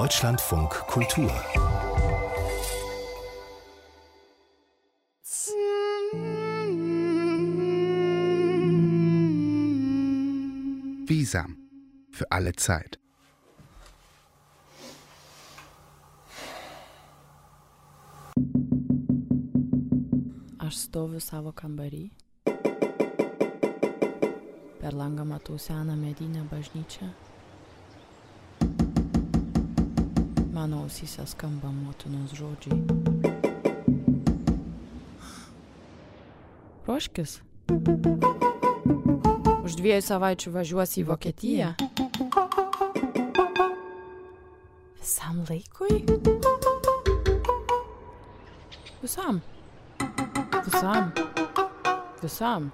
Deutschlandfunk Kultur. Visam. Für alle Zeit. Stoviu savo kambarį. Per langą matau seną medinę bažnyčią. Mano ausyse skamba motinos žodžiai. Ruoškis. Už dviejų savaičių važiuosi į Vokietiją. Visam laikui? Visam. Visam. Visam.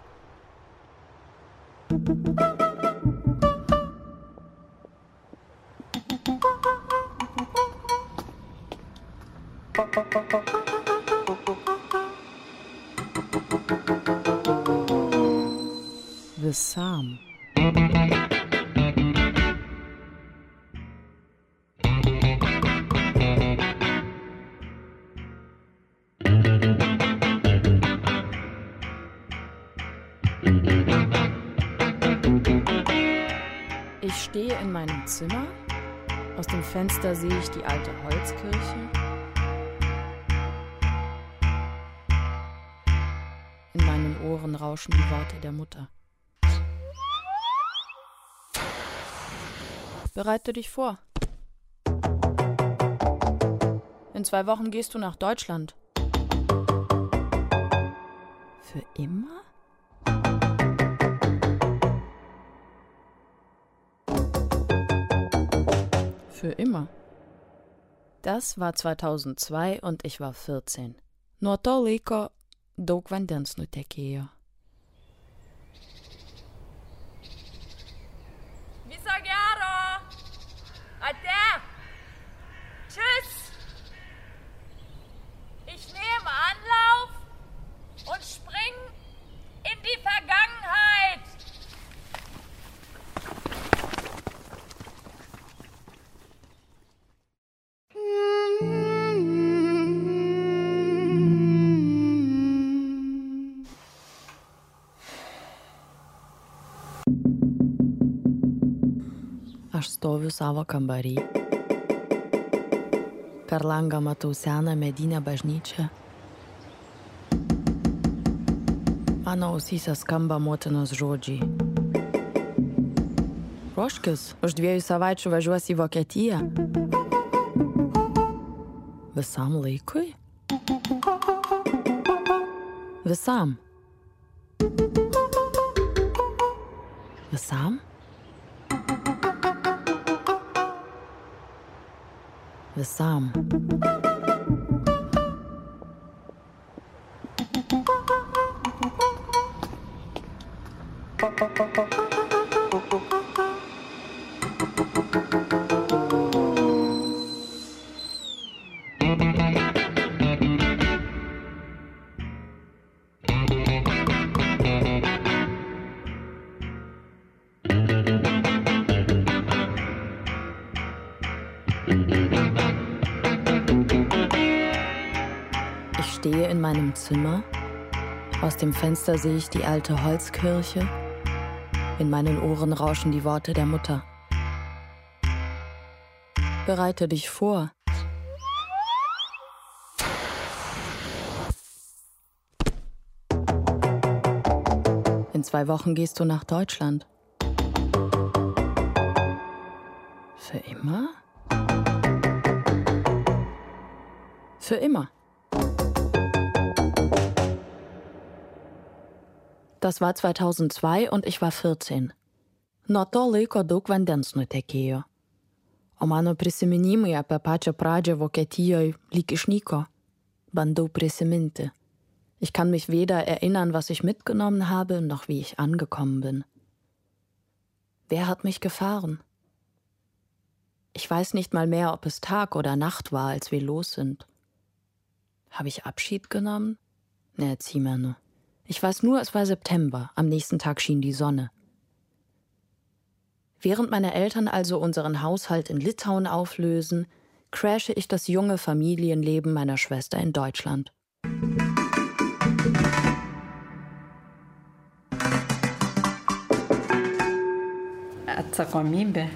Visam. Ich stehe in meinem Zimmer. Aus dem Fenster sehe ich die alte Holzkirche. In meinen Ohren rauschen die Worte der Mutter. Bereite dich vor. In zwei Wochen gehst du nach Deutschland. Für immer? Für immer. Das war 2002 und ich war 14. Nuo to laiko daug vandens nutekėjo. Savo kambarį. Per langą matau seną medinę bažnyčią. Mano ausyse skamba motinos žodžiai. Ruoškis, už dviejų savaičių važiuosi į Vokietiją. Visam laikui? Visam. Visam? Visam. Ich stehe in meinem Zimmer. Aus dem Fenster sehe ich die alte Holzkirche. In meinen Ohren rauschen die Worte der Mutter. Bereite dich vor. In zwei Wochen gehst du nach Deutschland. Für immer? Für immer. Das war 2002 und ich war 14. Nuo to laiko daug vandens nutekėjo. O mano prisiminimai apie pačią pradžią Vokietijoje lyg išnyko. Bandau prisiminti. Ich kann mich weder erinnern, was ich mitgenommen habe, noch wie ich angekommen bin. Wer hat mich gefahren? Ich weiß nicht mal mehr, ob es Tag oder Nacht war, als wir los sind. Habe ich Abschied genommen? Ne, erzähl mir nur. Ich weiß nur, es war September. Am nächsten Tag schien die Sonne. Während meine Eltern also unseren Haushalt in Litauen auflösen, crashe ich das junge Familienleben meiner Schwester in Deutschland. Atsakomybė.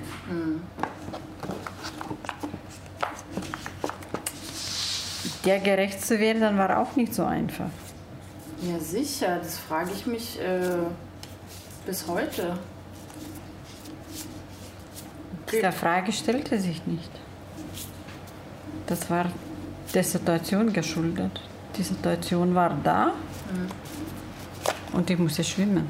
Der gerecht zu werden, war auch nicht so einfach. Ja, sicher, das frage ich mich äh, bis heute. Diese Frage stellte sich nicht. Das war der Situation geschuldet. Die Situation war da mhm. und ich musste schwimmen.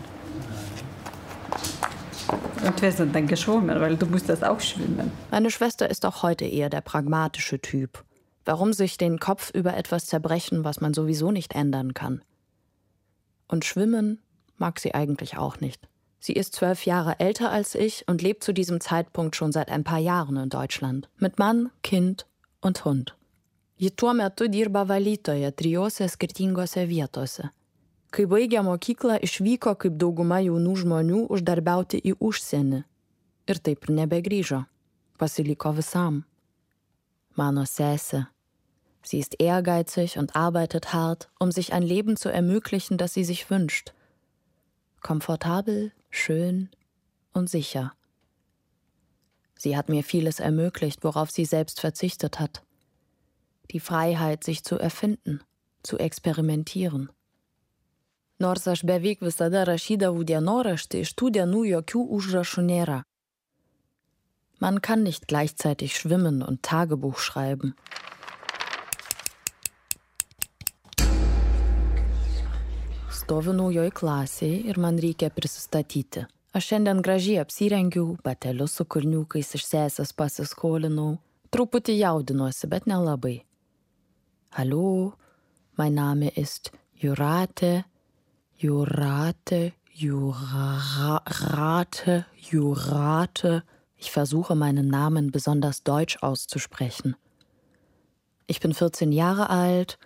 Und wir sind dann geschwommen, weil du musstest auch schwimmen. Meine Schwester ist auch heute eher der pragmatische Typ. Warum sich den Kopf über etwas zerbrechen, was man sowieso nicht ändern kann? Und schwimmen mag sie eigentlich auch nicht. Sie ist zwölf Jahre älter als ich und lebt zu diesem Zeitpunkt schon seit ein paar Jahren in Deutschland. Mit Mann, Kind und Hund. Ji tuo metu dirba valytoje trijose skirtingose vietose. Kai baigė mokyklą, išvyko kaip dauguma jaunų žmonių uždarbiauti į užsienį. Ir taip ir nebegrįžo. Pasiliko visam. Mano Sesse. Sie ist ehrgeizig und arbeitet hart, um sich ein Leben zu ermöglichen, das sie sich wünscht. Komfortabel, schön und sicher. Sie hat mir vieles ermöglicht, worauf sie selbst verzichtet hat. Die Freiheit, sich zu erfinden, zu experimentieren. Nors aš beveik visada rašydavau dienoraštį, iš tų dienų jokių užrašų nėra. Man kann nicht gleichzeitig schwimmen und Tagebuch schreiben. Stoviu naujoj klasėje ir man reikia prisistatyti. Aš šiandien gražiai apsirengiau, batelius su kurniukais iš sesės pasiskolinau. Truputį jaudinuosi, bet nelabai. Hallo, mein Name ist Jurate, Jurate, Jurate, Jurate. Ich versuche meinen Namen besonders deutsch auszusprechen. Ich bin 14 Jahre alt,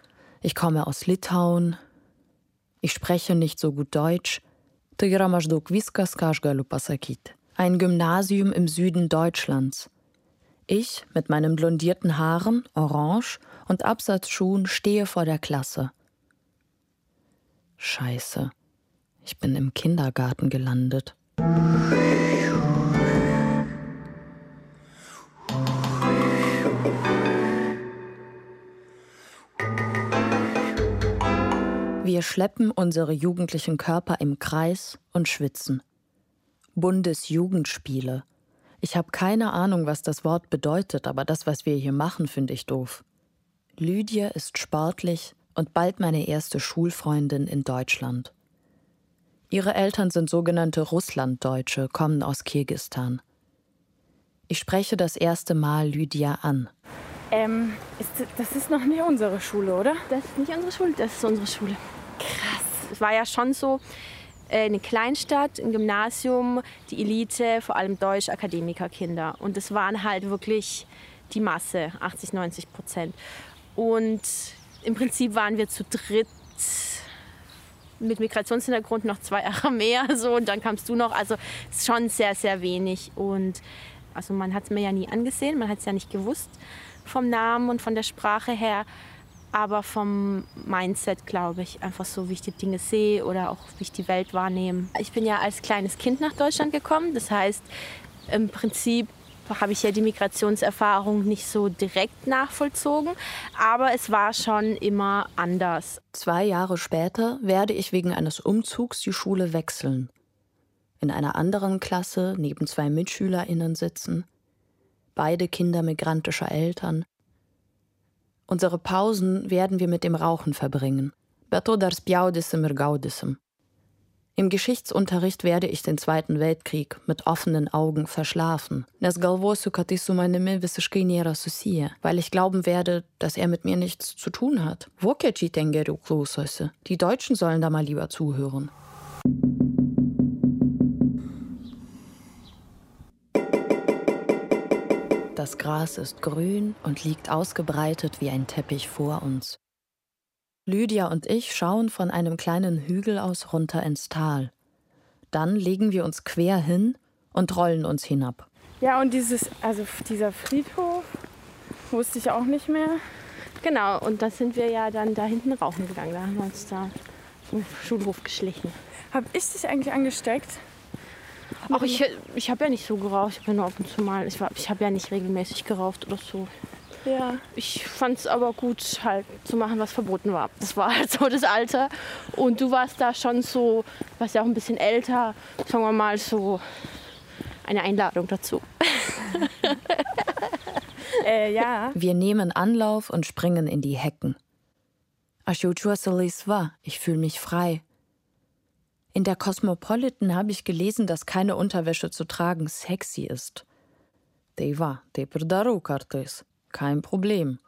ich komme aus Litauen, ich spreche nicht so gut Deutsch. Ein Gymnasium im Süden Deutschlands. Ich mit meinen blondierten Haaren, orange und Absatzschuhen stehe vor der Klasse. Scheiße, ich bin im Kindergarten gelandet. Wir schleppen unsere jugendlichen Körper im Kreis und schwitzen. Bundesjugendspiele. Ich habe keine Ahnung, was das Wort bedeutet, aber das, was wir hier machen, finde ich doof. Lydia ist sportlich und bald meine erste Schulfreundin in Deutschland. Ihre Eltern sind sogenannte Russlanddeutsche, kommen aus Kirgistan. Ich spreche das erste Mal Lydia an. Ähm, ist, das ist noch nicht unsere Schule, oder? Das ist nicht unsere Schule, das ist unsere Schule. Krass. Es war ja schon so äh, eine Kleinstadt, ein Gymnasium, die Elite, vor allem Deutsch-Akademikerkinder. Und das waren halt wirklich die Masse, 80, 90 Prozent. Und im Prinzip waren wir zu dritt mit Migrationshintergrund noch zwei mehr so und dann kamst du noch also es schon sehr sehr wenig und also man hat es mir ja nie angesehen man hat es ja nicht gewusst vom Namen und von der Sprache her aber vom Mindset glaube ich einfach so wie ich die Dinge sehe oder auch wie ich die Welt wahrnehme ich bin ja als kleines Kind nach Deutschland gekommen das heißt im Prinzip habe ich ja die Migrationserfahrung nicht so direkt nachvollzogen, aber es war schon immer anders. Zwei Jahre später werde ich wegen eines Umzugs die Schule wechseln. In einer anderen Klasse neben zwei Mitschülerinnen sitzen, beide Kinder migrantischer Eltern. Unsere Pausen werden wir mit dem Rauchen verbringen. Im Geschichtsunterricht werde ich den Zweiten Weltkrieg mit offenen Augen verschlafen, weil ich glauben werde, dass er mit mir nichts zu tun hat. Die Deutschen sollen da mal lieber zuhören. Das Gras ist grün und liegt ausgebreitet wie ein Teppich vor uns. Lydia und ich schauen von einem kleinen Hügel aus runter ins Tal. Dann legen wir uns quer hin und rollen uns hinab. Ja, und dieses, also dieser Friedhof wusste ich auch nicht mehr. Genau, und da sind wir ja dann da hinten rauchen gegangen. Da haben wir uns da im Schulhof geschlichen. Hab ich dich eigentlich angesteckt? Ach, ich, ich habe ja nicht so geraucht. Ich habe ja nur ab und zu mal. Ich, war- ich habe ja nicht regelmäßig geraucht oder so. Ja. Ich fand es aber gut, halt zu machen, was verboten war. Das war halt so das Alter. Und du warst da schon so, warst ja auch ein bisschen älter. Sagen wir mal so eine Einladung dazu. Äh, ja. Wir nehmen Anlauf und springen in die Hecken. Jaučiuosi laisva, ich fühle mich frei. In der Cosmopolitan habe ich gelesen, dass keine Unterwäsche zu tragen sexy ist. Tai va, taip ir darau kartais. Kein Problem.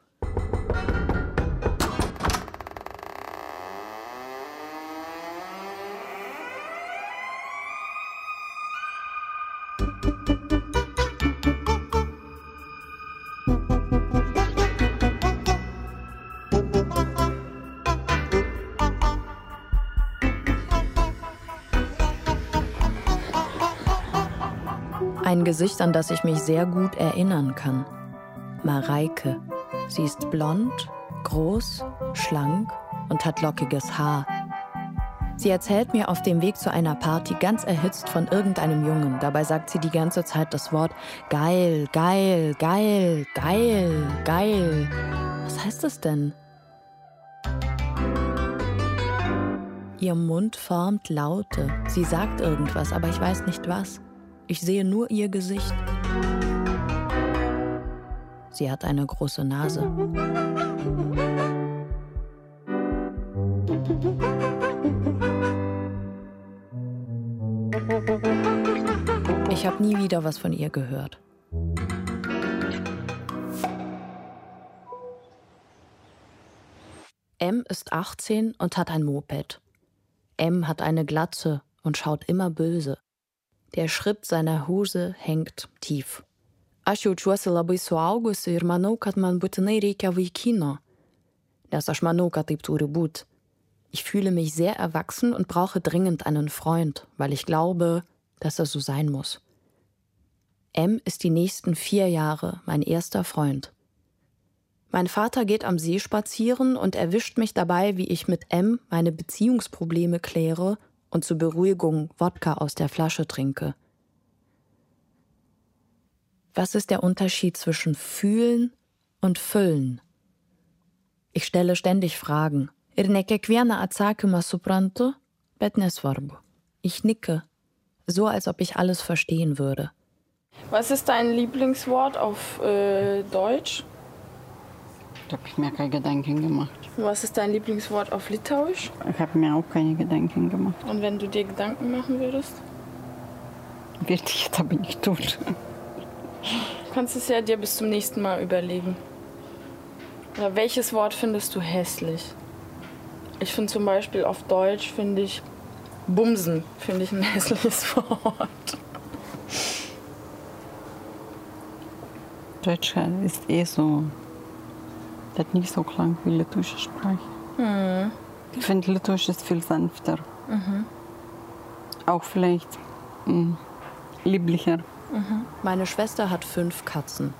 Gesicht, an das ich mich sehr gut erinnern kann. Mareike. Sie ist blond, groß, schlank und hat lockiges Haar. Sie erzählt mir auf dem Weg zu einer Party ganz erhitzt von irgendeinem Jungen. Dabei sagt sie die ganze Zeit das Wort geil, geil, geil, geil, geil. Was heißt das denn? Ihr Mund formt Laute. Sie sagt irgendwas, aber ich weiß nicht was. Ich sehe nur ihr Gesicht. Sie hat eine große Nase. Ich habe nie wieder was von ihr gehört. M ist 18 und hat ein Moped. M hat eine Glatze und schaut immer böse. Der Schritt seiner Hose hängt tief. Aš jaučiuosi labai suaugusi ir manau, kad man būtinai reikia vaikino. Nes aš manau, kad taip turi būt. Ich fühle mich sehr erwachsen und brauche dringend einen Freund, weil ich glaube, dass er so sein muss. M ist die nächsten vier Jahre mein erster Freund. Mein Vater geht am See spazieren und erwischt mich dabei, wie ich mit M meine Beziehungsprobleme kläre und zur Beruhigung Wodka aus der Flasche trinke. Was ist der Unterschied zwischen fühlen und füllen? Ich stelle ständig Fragen. Ne. Ich nicke, so als ob ich alles verstehen würde. Was ist dein Lieblingswort auf äh, Deutsch? Da habe ich mir keine Gedanken gemacht. Was ist dein Lieblingswort auf Litauisch? Ich habe mir auch keine Gedanken gemacht. Und wenn du dir Gedanken machen würdest? Werde ich das aber nicht tun. Du kannst es ja dir bis zum nächsten Mal überlegen. Oder welches Wort findest du hässlich? Ich finde zum Beispiel auf Deutsch finde ich Bumsen finde ich ein hässliches Wort. Deutsch ist eh so. Das hat nicht so klang wie litauische Sprache. Ich finde, Litauisch ist viel sanfter. Auch vielleicht mh, lieblicher. Meine Schwester hat fünf Katzen.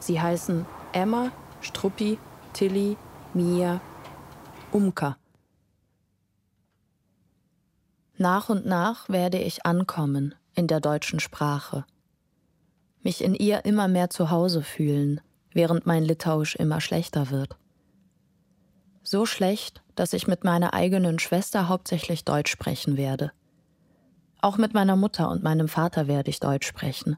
Sie heißen Emma, Struppi, Tilly, Mia, Umka. Nach und nach werde ich ankommen in der deutschen Sprache, mich in ihr immer mehr zu Hause fühlen, während mein Litauisch immer schlechter wird. So schlecht, dass ich mit meiner eigenen Schwester hauptsächlich Deutsch sprechen werde. Auch mit meiner Mutter und meinem Vater werde ich Deutsch sprechen.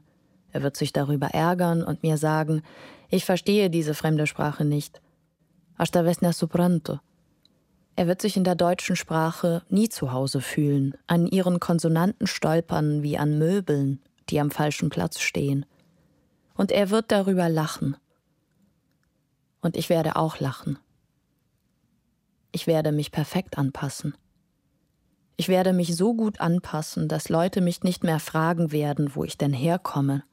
Er wird sich darüber ärgern und mir sagen, ich verstehe diese fremde Sprache nicht. Aš tavęs nesuprantu. Er wird sich in der deutschen Sprache nie zu Hause fühlen, an ihren Konsonanten stolpern wie an Möbeln, die am falschen Platz stehen. Und er wird darüber lachen. Und ich werde auch lachen. Ich werde mich perfekt anpassen. Ich werde mich so gut anpassen, dass Leute mich nicht mehr fragen werden, wo ich denn herkomme.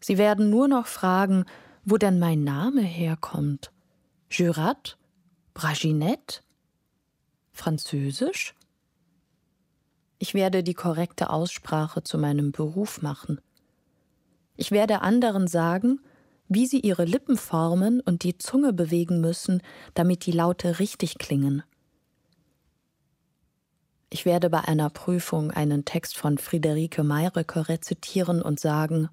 Sie werden nur noch fragen, wo denn mein Name herkommt. Jurat? Braginette? Französisch? Ich werde die korrekte Aussprache zu meinem Beruf machen. Ich werde anderen sagen, wie sie ihre Lippen formen und die Zunge bewegen müssen, damit die Laute richtig klingen. Ich werde bei einer Prüfung einen Text von Friederike Meyröcker rezitieren und sagen,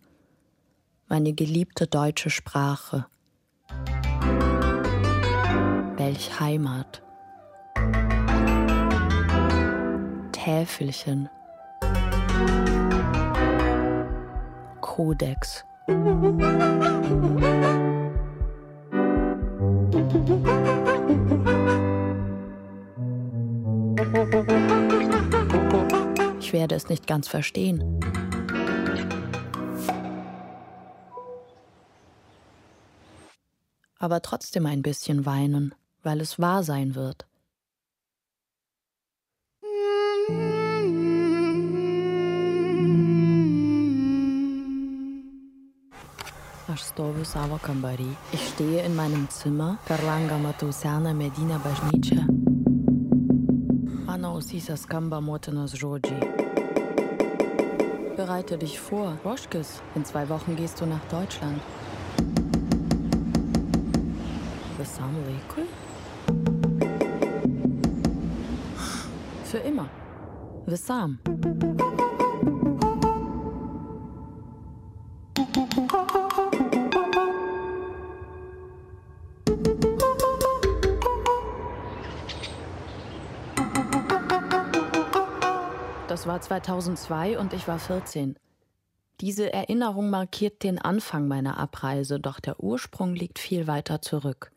meine geliebte deutsche Sprache. Welch Heimat. Täfelchen. Kodex. Ich werde es nicht ganz verstehen. Aber trotzdem ein bisschen weinen, weil es wahr sein wird. Aš stoviu savo kambarį. Ich stehe in meinem Zimmer. Per langą matau seną medinę bažnyčią. Mano ausyse skamba motinos žodžiai. Bereite dich vor, Roschkes. In zwei Wochen gehst du nach Deutschland. Visam laikui? Für immer. Visam. War 2002 und ich war 14. Diese Erinnerung markiert den Anfang meiner Abreise, doch der Ursprung liegt viel weiter zurück.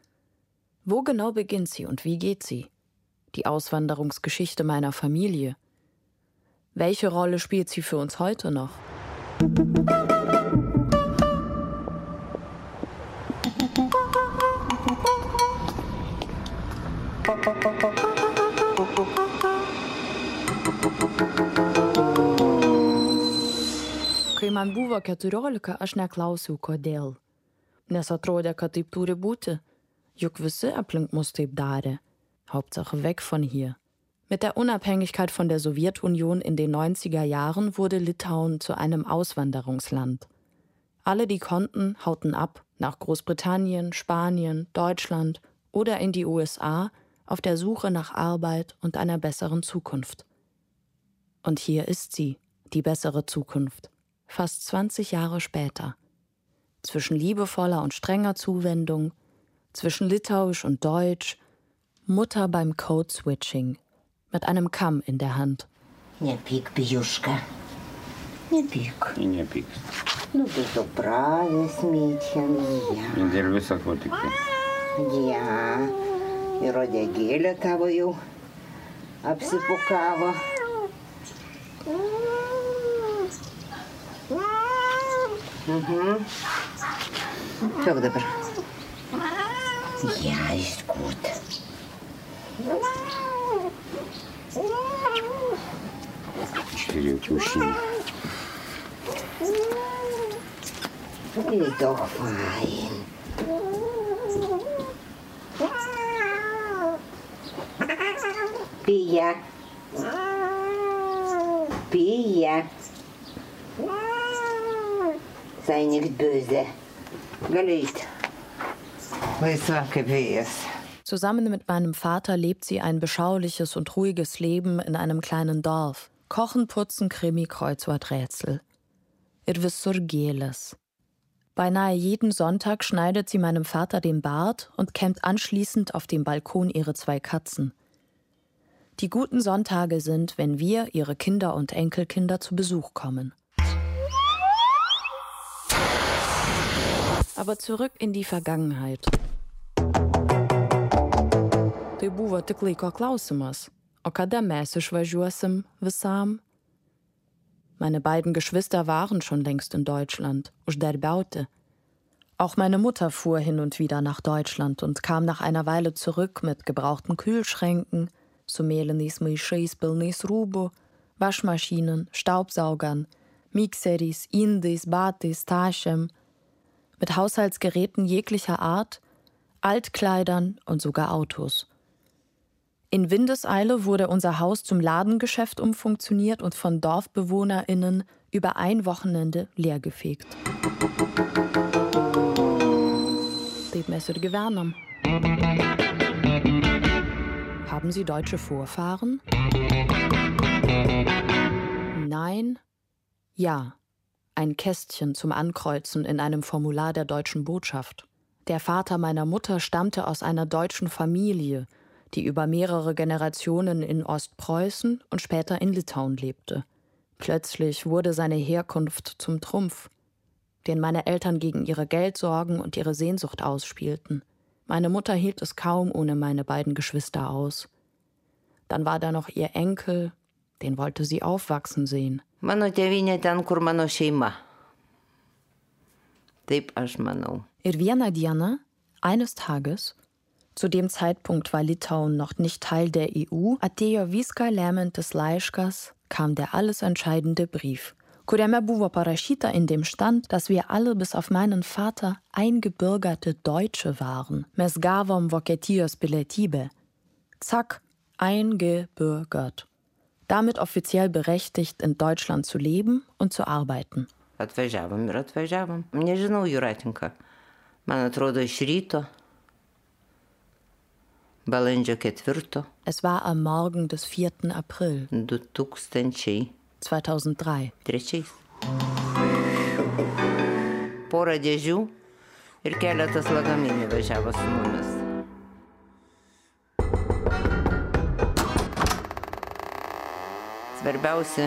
Wo genau beginnt sie und wie geht sie? Die Auswanderungsgeschichte meiner Familie. Welche Rolle spielt sie für uns heute noch? Man buvo 14, aš neklausiau, kodėl. Nes atrodė, kad taip turi būti. Juk visi aplink mus taip darė. Hauptsache weg von hier. Mit der Unabhängigkeit von der Sowjetunion in den 90er Jahren wurde Litauen zu einem Auswanderungsland. Alle, die konnten, hauten ab nach Großbritannien, Spanien, Deutschland oder in die USA auf der Suche nach Arbeit und einer besseren Zukunft. Und hier ist sie, die bessere Zukunft fast 20 Jahre später. Zwischen liebevoller und strenger Zuwendung, zwischen Litauisch und Deutsch, Mutter beim Code-Switching, mit einem Kamm in der Hand. Nepyk, Bijuška. Nepyk. I nepyk. Nu, tai tu pravės, Mytien. Ja. Ir visą ko tik. ja. Ir odegėlė tavo jau apsipukavo. Mhm. Kiek dabar? Ja, ist gut. Čtyri kiaušiniai. Ist doch fein. Pia. Pia. Sei nicht böse. Gelegt. Zusammen mit meinem Vater lebt sie ein beschauliches und ruhiges Leben in einem kleinen Dorf. Kochen, putzen, Krimi, Kreuzworträtsel. Ir visur gėlės. Beinahe jeden Sonntag schneidet sie meinem Vater den Bart und kämmt anschließend auf dem Balkon ihre zwei Katzen. Die guten Sonntage sind, wenn wir, ihre Kinder und Enkelkinder, zu Besuch kommen. Aber zurück in die Vergangenheit. Tai buvo tik laiko klausimas. O kada mes išvažiuosim visam? Meine beiden Geschwister waren schon längst in Deutschland, uždarbiaute. Auch meine Mutter fuhr hin und wieder nach Deutschland und kam nach einer Weile zurück mit gebrauchten Kühlschränken, su mėlynais maišais pilnais rūbų, Waschmaschinen, Staubsaugern, Mixeris, Indais, Batais, Taschem, mit Haushaltsgeräten jeglicher Art, Altkleidern und sogar Autos. In Windeseile wurde unser Haus zum Ladengeschäft umfunktioniert und von DorfbewohnerInnen über ein Wochenende leergefegt. Haben Sie deutsche Vorfahren? Nein. Ja. Ein Kästchen zum Ankreuzen in einem Formular der deutschen Botschaft. Der Vater meiner Mutter stammte aus einer deutschen Familie, die über mehrere Generationen in Ostpreußen und später in Litauen lebte. Plötzlich wurde seine Herkunft zum Trumpf, den meine Eltern gegen ihre Geldsorgen und ihre Sehnsucht ausspielten. Meine Mutter hielt es kaum ohne meine beiden Geschwister aus. Dann war da noch ihr Enkel, den wollte sie aufwachsen sehen. Mano tėvynė ten, kur mano šeima. Taip aš manau. Ir vieną Dieną, eines Tages, zu dem Zeitpunkt war Litauen noch nicht Teil der EU, atėjo viską lemantis laiškas, kam der alles entscheidende Brief, kuriame buvo parašyta in dem stand, dass wir alle bis auf meinen Vater eingebürgerte Deutsche waren. Mes gavom Vokietijos pilietybę. Zack, eingebürgert. Damit offiziell berechtigt, in Deutschland zu leben und zu arbeiten. Atvažiavom ir atvažiavom. Nežinau, Juratinka. Man atrodo, iš ryto. Balandžio ketvirto. Es war am Morgen des 4. April 2003. 2003. Trečiais. Porą dėžių ir keletas lagaminų važiavo su mumis. Svarbiausia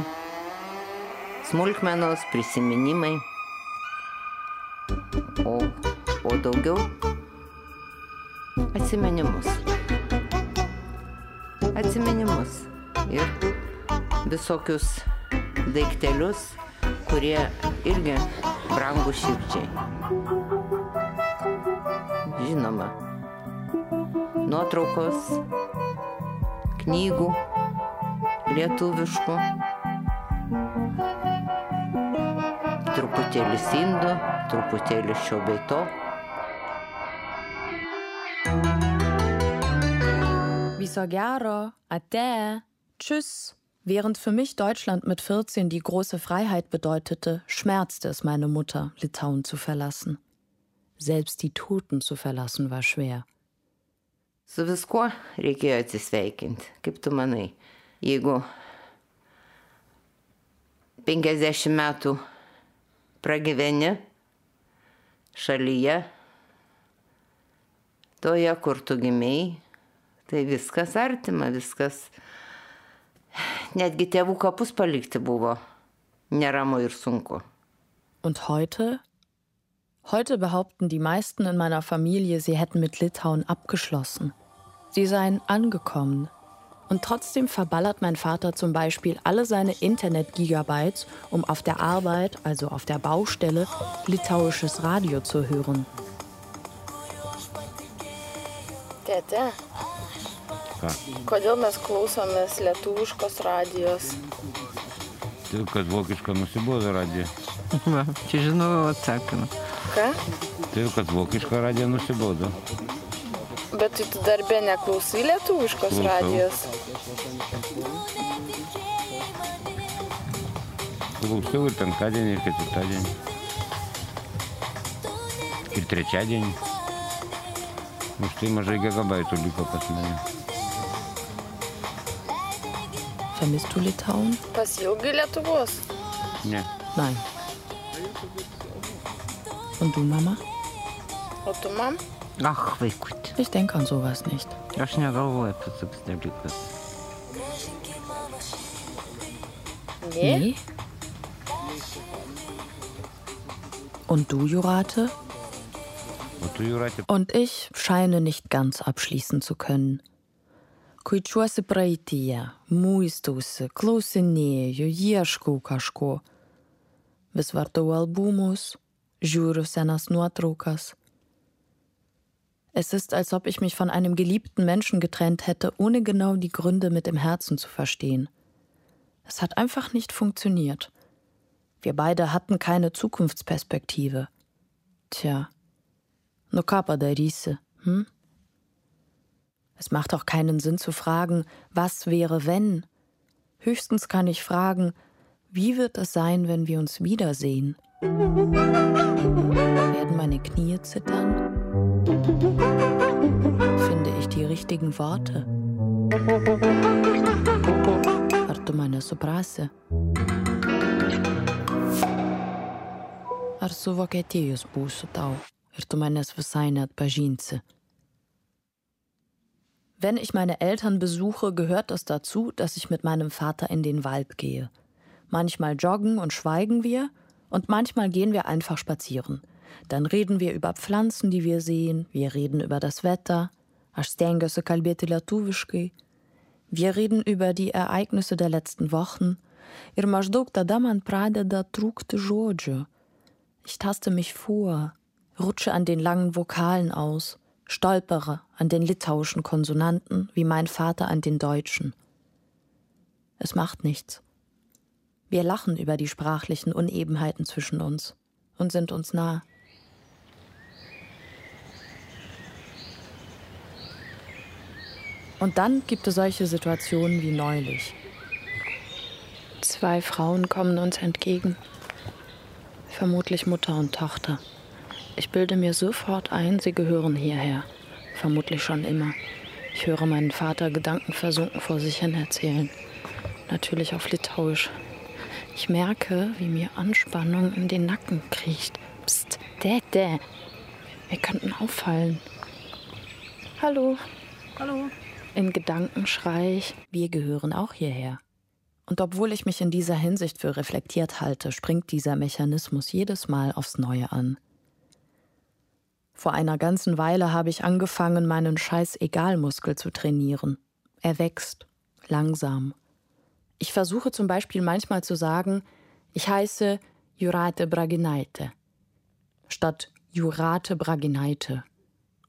- smulkmenos, prisiminimai. O, o daugiau - atsiminimus. Atsiminimus. Ir visokius daiktelius, kurie irgi brangų širdžiai. Žinoma, nuotraukos, knygų, lietuviškų, truputėlį indų, truputėlį šio bei to. Viso gero, ade, tschüss. Während für mich Deutschland mit 14 die große Freiheit bedeutete, schmerzte es meine Mutter, Litauen zu verlassen. Selbst die Toten zu verlassen war schwer. Su viskuo reikėjo atsisveikinti. Kaip tu manai, jeigu 50 metų pragyveni šalyje, toje, kur tu gimėjai, tai viskas artima, viskas. Netgi tėvų kapus palikti buvo neramu ir sunku. Und heute? Heute behaupten die meisten in meiner Familie, sie hätten mit Litauen abgeschlossen. Sie seien angekommen. Und trotzdem verballert mein Vater zum Beispiel alle seine Internet-Gigabytes, um auf der Arbeit, also auf der Baustelle, litauisches Radio zu hören. Tėte, Ką? kodėl mes klausomės lietuviškos radijos? Todėl, kad vokiška nusibodo radija. Va, čia žinau atsakymą. Ką? Todėl, kad vokiška radija nusibodo. Bet tu darbė neklausai lietuviškos Klausau. radijos? Klausiau ir penktadienį, ir ketvirtadienį. Ir trečiadienį. Už tai mažai gigabaitų liko pas mane. Vermisst du Litauen? Pasilgai Lietuvos. Ne. Nein. Und du, Mama? O tu man? Ach, vaikut. Ich denke an sowas nicht. Aš negalvoju apie toks dalykas. Nee. Und du, Jurate? Und ich scheine nicht ganz abschließen zu können. Kuičiuosi praeityje, muistausi, klausinėju, ieškau kažko. Vis vartau albumus, žiūriu senas Nuotraukas. Es ist, als ob ich mich von einem geliebten Menschen getrennt hätte, ohne genau die Gründe mit dem Herzen zu verstehen. Es hat einfach nicht funktioniert. Wir beide hatten keine Zukunftsperspektive. Tja, nu ką padarysi, hm? Es macht auch keinen Sinn zu fragen, was wäre wenn? Höchstens kann ich fragen, wie wird es sein, wenn wir uns wiedersehen? Werden meine Knie zittern? Finde ich die richtigen Worte? Ar tu mane? Ar su Vokietijos būsiu tau ir tu manęs visai net pažinsi? Wenn ich meine Eltern besuche, gehört es dazu, dass ich mit meinem Vater in den Wald gehe. Manchmal joggen und schweigen wir, und manchmal gehen wir einfach spazieren. Dann reden wir über Pflanzen, die wir sehen, wir reden über das Wetter. Wir reden über die Ereignisse der letzten Wochen. Ich taste mich vor, rutsche an den langen Vokalen aus, stolpere an den litauischen Konsonanten wie mein Vater an den deutschen. Es macht nichts. Wir lachen über die sprachlichen Unebenheiten zwischen uns und sind uns nah. Und dann gibt es solche Situationen wie neulich. Zwei Frauen kommen uns entgegen. Vermutlich Mutter und Tochter. Ich bilde mir sofort ein, sie gehören hierher. Vermutlich schon immer. Ich höre meinen Vater gedankenversunken vor sich hin erzählen. Natürlich auf Litauisch. Ich merke, wie mir Anspannung in den Nacken kriecht. Psst, Dädä. Wir könnten auffallen. Hallo. Hallo. In Gedanken schrei ich, wir gehören auch hierher. Und obwohl ich mich in dieser Hinsicht für reflektiert halte, springt dieser Mechanismus jedes Mal aufs Neue an. Vor einer ganzen Weile habe ich angefangen, meinen Scheiß-Egal-Muskel zu trainieren. Er wächst, langsam. Ich versuche zum Beispiel manchmal zu sagen, ich heiße Jurate Braginaite statt Jurate Braginaite.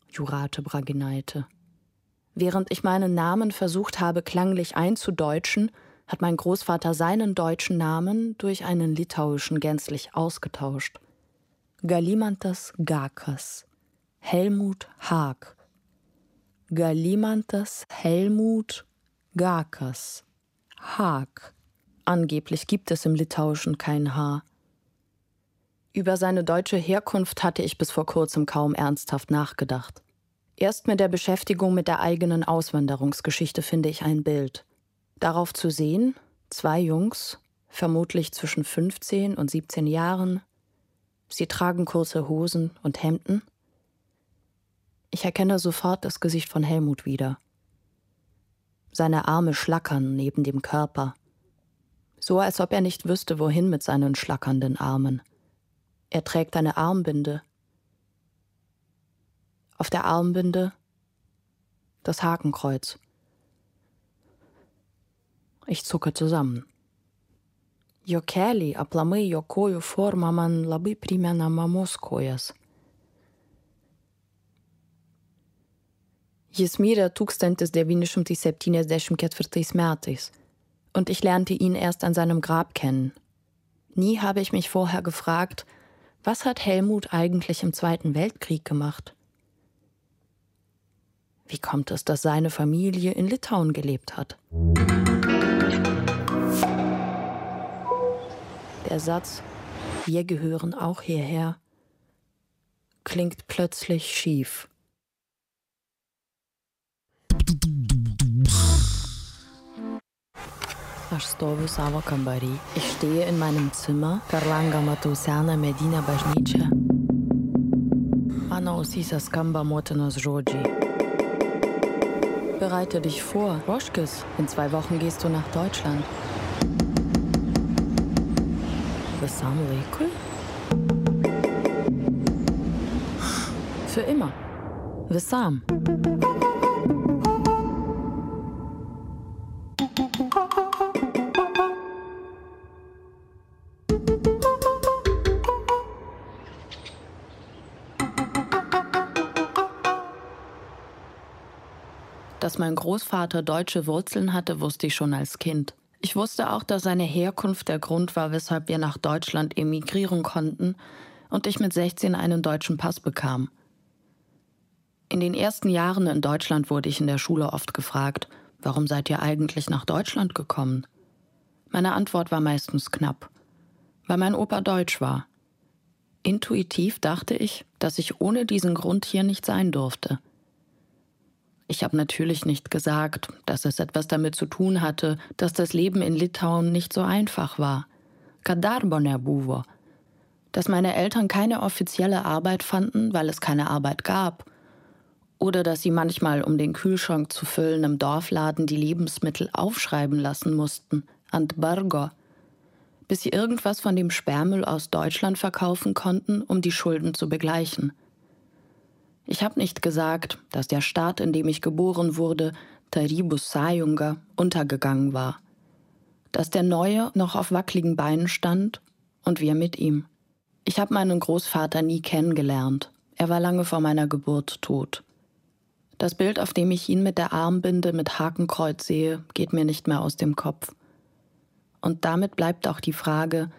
Jurate Braginaite. Während ich meinen Namen versucht habe, klanglich einzudeutschen, hat mein Großvater seinen deutschen Namen durch einen litauischen gänzlich ausgetauscht. Galimantas Gakas. Helmut Haag. Galimantas Helmut Gakas. Haag. Angeblich gibt es im Litauischen kein H. Über seine deutsche Herkunft hatte ich bis vor kurzem kaum ernsthaft nachgedacht. Erst mit der Beschäftigung mit der eigenen Auswanderungsgeschichte finde ich ein Bild. Darauf zu sehen, zwei Jungs, vermutlich zwischen 15 und 17 Jahren. Sie tragen kurze Hosen und Hemden. Ich erkenne sofort das Gesicht von Helmut wieder. Seine Arme schlackern neben dem Körper, so als ob er nicht wüsste, wohin mit seinen schlackernden Armen. Er trägt eine Armbinde. Auf der Armbinde das Hakenkreuz. Ich zucke zusammen. Jo keliai aplamai jo kojų forma man labai primena mamos kojas. Jis mirė 1974 metais und ich lernte ihn erst an seinem Grab kennen. Nie habe ich mich vorher gefragt, was hat Helmut eigentlich im Zweiten Weltkrieg gemacht? Wie kommt es, dass seine Familie in Litauen gelebt hat? Der Satz, wir gehören auch hierher, klingt plötzlich schief. Ich stehe in meinem Zimmer. Per langą matau seną medinę bažnyčią. Mano ausyse skamba motinos žodžiai. Bereite dich vor, Roschkes. In zwei Wochen gehst du nach Deutschland. Visam laikui? Für immer. Visam. Dass mein Großvater deutsche Wurzeln hatte, wusste ich schon als Kind. Ich wusste auch, dass seine Herkunft der Grund war, weshalb wir nach Deutschland emigrieren konnten und ich mit 16 einen deutschen Pass bekam. In den ersten Jahren in Deutschland wurde ich in der Schule oft gefragt, warum seid ihr eigentlich nach Deutschland gekommen? Meine Antwort war meistens knapp, weil mein Opa deutsch war. Intuitiv dachte ich, dass ich ohne diesen Grund hier nicht sein durfte. Ich habe natürlich nicht gesagt, dass es etwas damit zu tun hatte, dass das Leben in Litauen nicht so einfach war. Kadarboner buvo. Dass meine Eltern keine offizielle Arbeit fanden, weil es keine Arbeit gab. Oder dass sie manchmal, um den Kühlschrank zu füllen, im Dorfladen die Lebensmittel aufschreiben lassen mussten. Antbargo. Bis sie irgendwas von dem Sperrmüll aus Deutschland verkaufen konnten, um die Schulden zu begleichen. Ich habe nicht gesagt, dass der Staat, in dem ich geboren wurde, Taribus Sayunga, untergegangen war. Dass der Neue noch auf wackeligen Beinen stand und wir mit ihm. Ich habe meinen Großvater nie kennengelernt. Er war lange vor meiner Geburt tot. Das Bild, auf dem ich ihn mit der Armbinde mit Hakenkreuz sehe, geht mir nicht mehr aus dem Kopf. Und damit bleibt auch die Frage,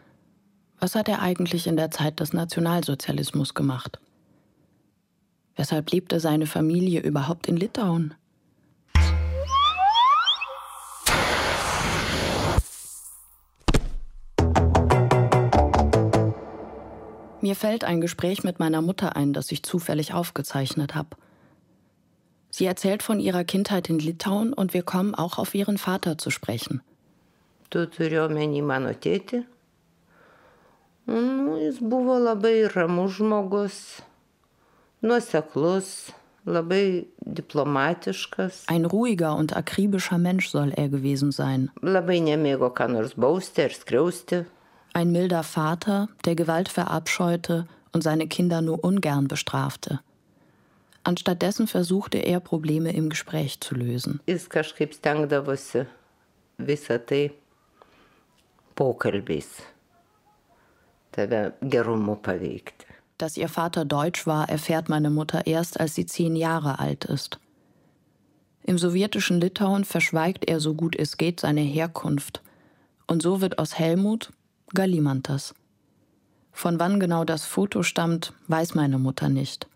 was hat er eigentlich in der Zeit des Nationalsozialismus gemacht? Weshalb lebte seine Familie überhaupt in Litauen? Mir fällt ein Gespräch mit meiner Mutter ein, das ich zufällig aufgezeichnet habe. Sie erzählt von ihrer Kindheit in Litauen und wir kommen auch auf ihren Vater zu sprechen. Tu turiu omeny mano tėtį. Nu, jis buvo labai ramus žmogus, nuoseklus, labai diplomatiškas. Ein ruhiger und akribischer Mensch soll er gewesen sein. Labai nemėgo ką nors bausti ar skriausti. Ein milder Vater, der Gewalt verabscheute und seine Kinder nur ungern bestrafte. Anstattdessen versuchte er, Probleme im Gespräch zu lösen. Jis kažkaip stengdavosi visą tai pokalbiais tave gerumu paveikti. Dass ihr Vater deutsch war, erfährt meine Mutter erst, als sie zehn Jahre alt ist. Im sowjetischen Litauen verschweigt er so gut es geht seine Herkunft. Und so wird aus Helmut Galimantas. Von wann genau das Foto stammt, weiß meine Mutter nicht.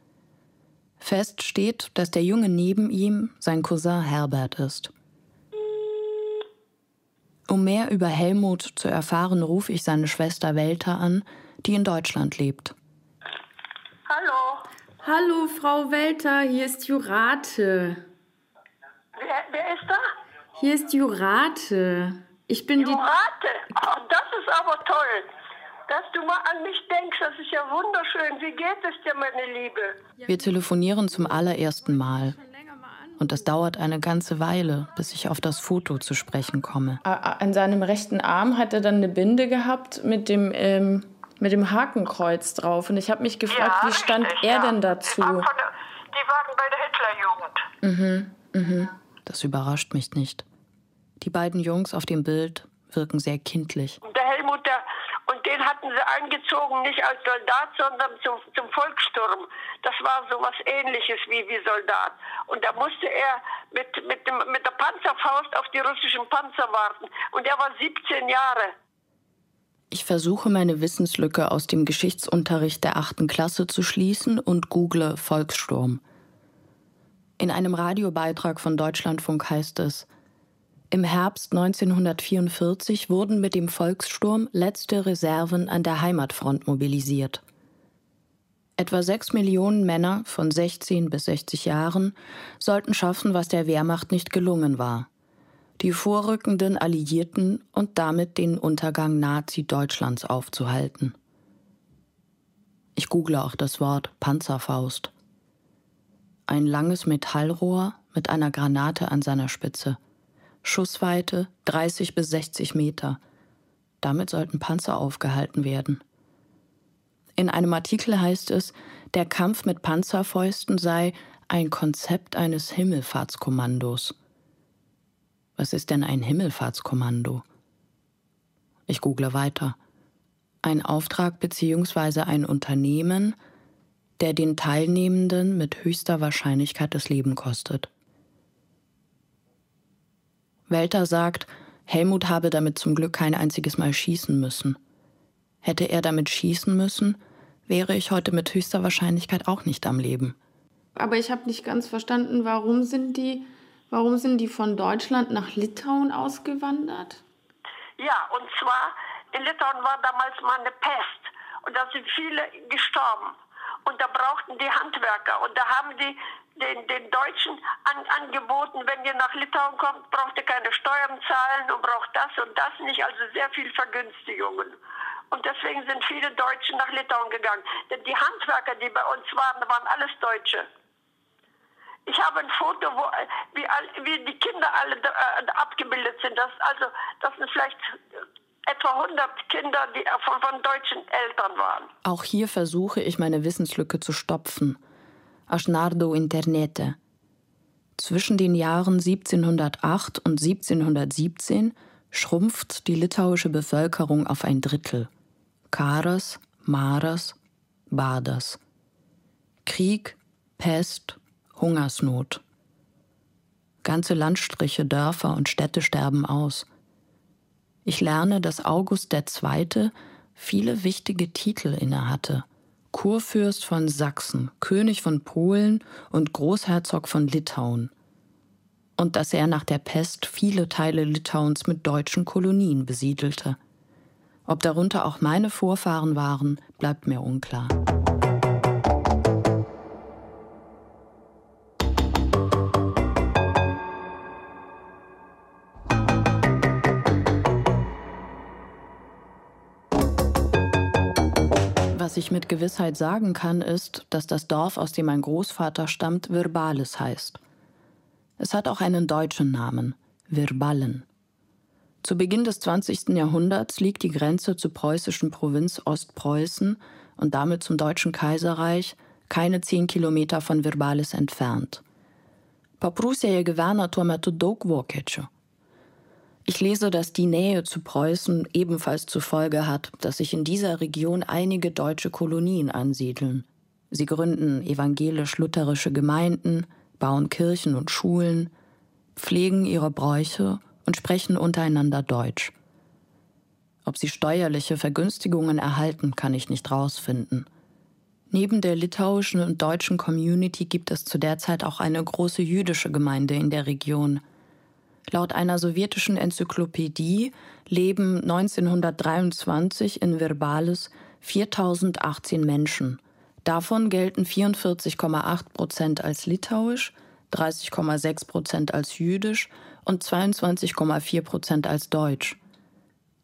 Fest steht, dass der Junge neben ihm sein Cousin Herbert ist. Um mehr über Helmut zu erfahren, rufe ich seine Schwester Welter an, die in Deutschland lebt. Hallo, Hallo, Frau Welter, hier ist Jurate. wer, wer ist da? Hier ist Jurate. Ich bin die. Jurate. Oh, das ist aber toll, dass du mal an mich denkst. Das ist ja wunderschön. Wie geht es dir, meine Liebe? Wir telefonieren zum allerersten Mal. Und es dauert eine ganze Weile, bis ich auf das Foto zu sprechen komme. An seinem rechten Arm hat er dann eine Binde gehabt mit dem, ähm, mit dem Hakenkreuz drauf. Und ich habe mich gefragt, Ja, wie stand richtig, er ja. denn Die, dazu? waren von der, die waren bei der Hitlerjugend. Das überrascht mich nicht. Die beiden Jungs auf dem Bild wirken sehr kindlich. Und der Helmut, der, und den hatten sie angezogen, nicht als Soldat, sondern zum, zum Volkssturm. Das war so was ähnliches wie, wie Soldat. Und da musste er mit, mit, dem, mit der Panzerfaust auf die russischen Panzer warten. Und er war 17 Jahre. Ich versuche meine Wissenslücke aus dem Geschichtsunterricht der achten Klasse zu schließen und google Volkssturm. In einem Radiobeitrag von Deutschlandfunk heißt es, im Herbst 1944 wurden mit dem Volkssturm letzte Reserven an der Heimatfront mobilisiert. Etwa sechs Millionen Männer von 16 bis 60 Jahren sollten schaffen, was der Wehrmacht nicht gelungen war. Die vorrückenden Alliierten und damit den Untergang Nazi-Deutschlands aufzuhalten. Ich google auch das Wort Panzerfaust. Ein langes Metallrohr mit einer Granate an seiner Spitze. Schussweite 30 bis 60 Meter. Damit sollten Panzer aufgehalten werden. In einem Artikel heißt es, der Kampf mit Panzerfäusten sei ein Konzept eines Himmelfahrtskommandos. Was ist denn ein Himmelfahrtskommando? Ich google weiter. Ein Auftrag bzw. ein Unternehmen, der den Teilnehmenden mit höchster Wahrscheinlichkeit das Leben kostet. Welter sagt, Helmut habe damit zum Glück kein einziges Mal schießen müssen. Hätte er damit schießen müssen, wäre ich heute mit höchster Wahrscheinlichkeit auch nicht am Leben. Aber ich habe nicht ganz verstanden, warum sind die, warum sind die von Deutschland nach Litauen ausgewandert? Ja, und zwar in Litauen war damals mal eine Pest und da sind viele gestorben. Und da brauchten die Handwerker und da haben die den, den Deutschen an, angeboten, wenn ihr nach Litauen kommt, braucht ihr keine Steuern zahlen und braucht das und das nicht, also sehr viel Vergünstigungen. Und deswegen sind viele Deutsche nach Litauen gegangen. Denn die Handwerker, die bei uns waren, waren alles Deutsche. Ich habe ein Foto, wo wie, wie die Kinder alle äh, abgebildet sind. Das, also, das sind vielleicht etwa 100 Kinder, die von, von deutschen Eltern waren. Auch hier versuche ich meine Wissenslücke zu stopfen. Aschnardo Internete. Zwischen den Jahren 1708 und 1717 schrumpft die litauische Bevölkerung auf ein Drittel. Karas, Maras, Badas. Krieg, Pest, Hungersnot. Ganze Landstriche, Dörfer und Städte sterben aus. Ich lerne, dass August II. viele wichtige Titel innehatte. Kurfürst von Sachsen, König von Polen und Großherzog von Litauen. Und dass er nach der Pest viele Teile Litauens mit deutschen Kolonien besiedelte. Ob darunter auch meine Vorfahren waren, bleibt mir unklar. Was ich mit Gewissheit sagen kann, ist, dass das Dorf, aus dem mein Großvater stammt, Virbalis heißt. Es hat auch einen deutschen Namen, Virballen. Zu Beginn des 20. Jahrhunderts liegt die Grenze zur preußischen Provinz Ostpreußen und damit zum Deutschen Kaiserreich keine zehn Kilometer von Virbalis entfernt. Po Prūsėje gyvena tuo metu daug vokiečių. Ich lese, dass die Nähe zu Preußen ebenfalls zur Folge hat, dass sich in dieser Region einige deutsche Kolonien ansiedeln. Sie gründen evangelisch-lutherische Gemeinden, bauen Kirchen und Schulen, pflegen ihre Bräuche und sprechen untereinander Deutsch. Ob sie steuerliche Vergünstigungen erhalten, kann ich nicht rausfinden. Neben der litauischen und deutschen Community gibt es zu der Zeit auch eine große jüdische Gemeinde in der Region – Laut einer sowjetischen Enzyklopädie leben 1923 in Verbales 4018 Menschen. Davon gelten 44,8 Prozent als litauisch, 30,6 Prozent als jüdisch und 22,4 Prozent als deutsch.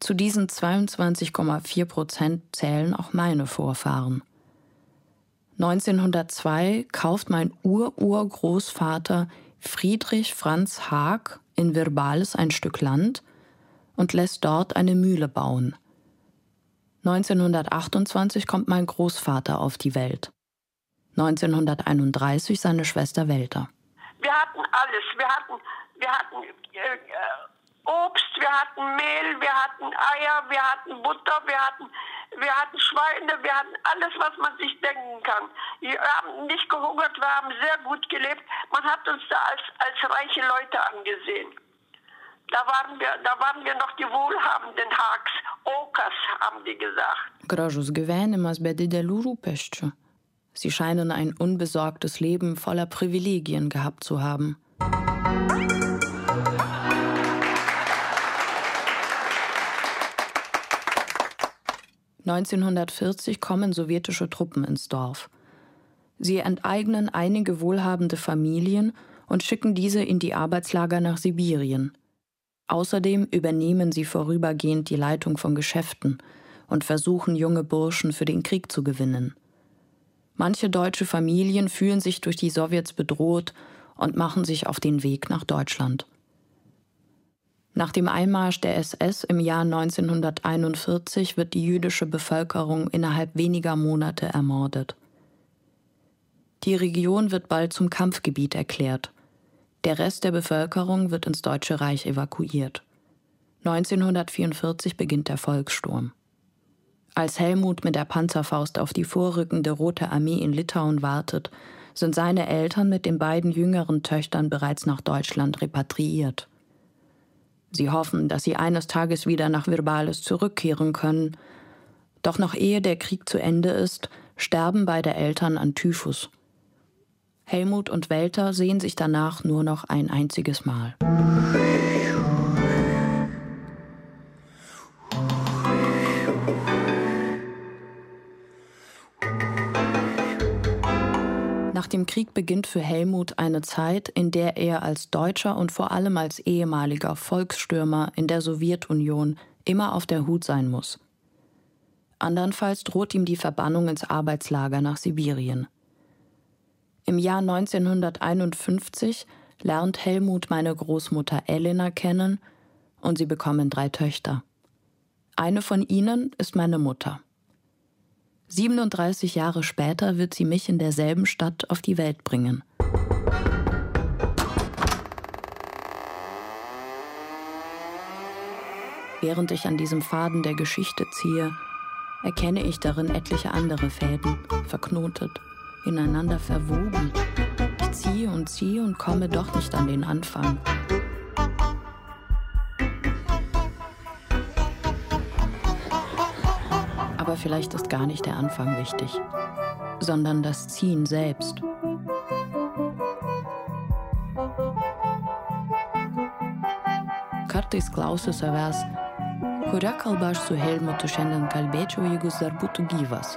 Zu diesen 22,4 Prozent zählen auch meine Vorfahren. 1902 kauft mein Ururgroßvater Friedrich Franz Haag in Virbalis ein Stück Land und lässt dort eine Mühle bauen. 1928 kommt mein Großvater auf die Welt. 1931 seine Schwester Welter. Wir hatten alles. Wir hatten, wir hatten äh, Obst, wir hatten Mehl, wir hatten Eier, wir hatten Butter, wir hatten, wir hatten Schweine, wir hatten alles, was man sich denken kann. Wir haben nicht gehungert, wir haben sehr gut gelebt. Man hat uns da als, als reiche Leute angesehen. Da waren, wir, da waren wir noch die wohlhabenden Haks. Okas, haben die gesagt. Gražus gyvenimas be didelių rūpesčių. Sie scheinen ein unbesorgtes Leben voller Privilegien gehabt zu haben. 1940 kommen sowjetische Truppen ins Dorf. Sie enteignen einige wohlhabende Familien und schicken diese in die Arbeitslager nach Sibirien. Außerdem übernehmen sie vorübergehend die Leitung von Geschäften und versuchen junge Burschen für den Krieg zu gewinnen. Manche deutsche Familien fühlen sich durch die Sowjets bedroht und machen sich auf den Weg nach Deutschland. Nach dem Einmarsch der SS im Jahr 1941 wird die jüdische Bevölkerung innerhalb weniger Monate ermordet. Die Region wird bald zum Kampfgebiet erklärt. Der Rest der Bevölkerung wird ins Deutsche Reich evakuiert. 1944 beginnt der Volkssturm. Als Helmut mit der Panzerfaust auf die vorrückende Rote Armee in Litauen wartet, sind seine Eltern mit den beiden jüngeren Töchtern bereits nach Deutschland repatriiert. Sie hoffen, dass sie eines Tages wieder nach Virbalis zurückkehren können. Doch noch ehe der Krieg zu Ende ist, sterben beide Eltern an Typhus. Helmut und Welter sehen sich danach nur noch ein einziges Mal. Nach dem Krieg beginnt für Helmut eine Zeit, in der er als Deutscher und vor allem als ehemaliger Volksstürmer in der Sowjetunion immer auf der Hut sein muss. Andernfalls droht ihm die Verbannung ins Arbeitslager nach Sibirien. Im Jahr 1951 lernt Helmut meine Großmutter Elena kennen und sie bekommen drei Töchter. Eine von ihnen ist meine Mutter. 37 Jahre später wird sie mich in derselben Stadt auf die Welt bringen. Während ich an diesem Faden der Geschichte ziehe, erkenne ich darin etliche andere Fäden, verknotet, ineinander verwoben. Ich ziehe und ziehe und komme doch nicht an den Anfang. Aber vielleicht ist gar nicht der Anfang wichtig, sondern das Ziehen selbst. Kartais klausiu savęs, kuria kalba aš su Helmutu šiandien kalbėčiau, jeigu jis dar būtų gyvas,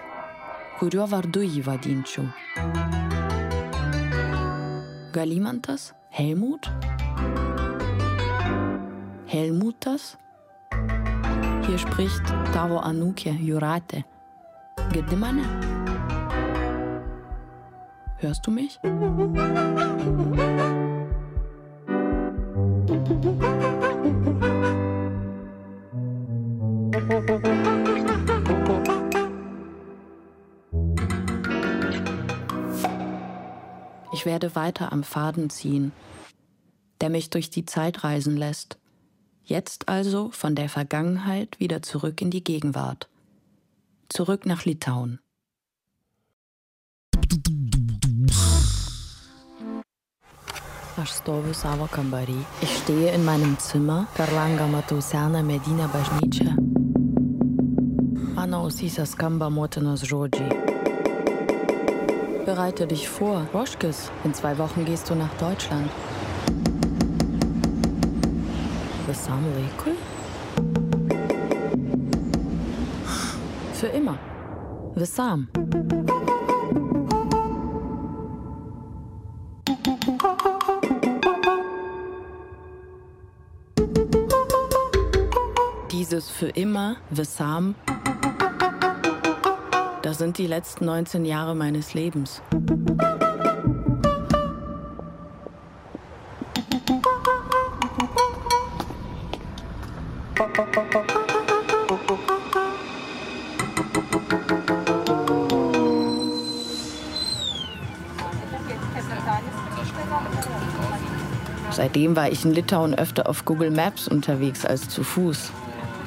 kuriuo vardu jį vadinčiau. Galimantas? Helmut? Helmutas? Hier spricht tavo Anukė Jurate. Girdi mane? Hörst du mich? Ich werde weiter am Faden ziehen, der mich durch die Zeit reisen lässt. Jetzt also von der Vergangenheit wieder zurück in die Gegenwart. Zurück nach Litauen. Aš stoviu savo kambarį. Ich stehe in meinem Zimmer. Per langą matau seną medinę bažnyčią. Mano ausyse skamba motinos žodžiai. Bereite dich vor. Roschkes, in zwei Wochen gehst du nach Deutschland. Visam laikui? Für immer. Visam. Dieses für immer, Visam, das sind die letzten 19 Jahre meines Lebens. Seitdem war ich in Litauen öfter auf Google Maps unterwegs als zu Fuß.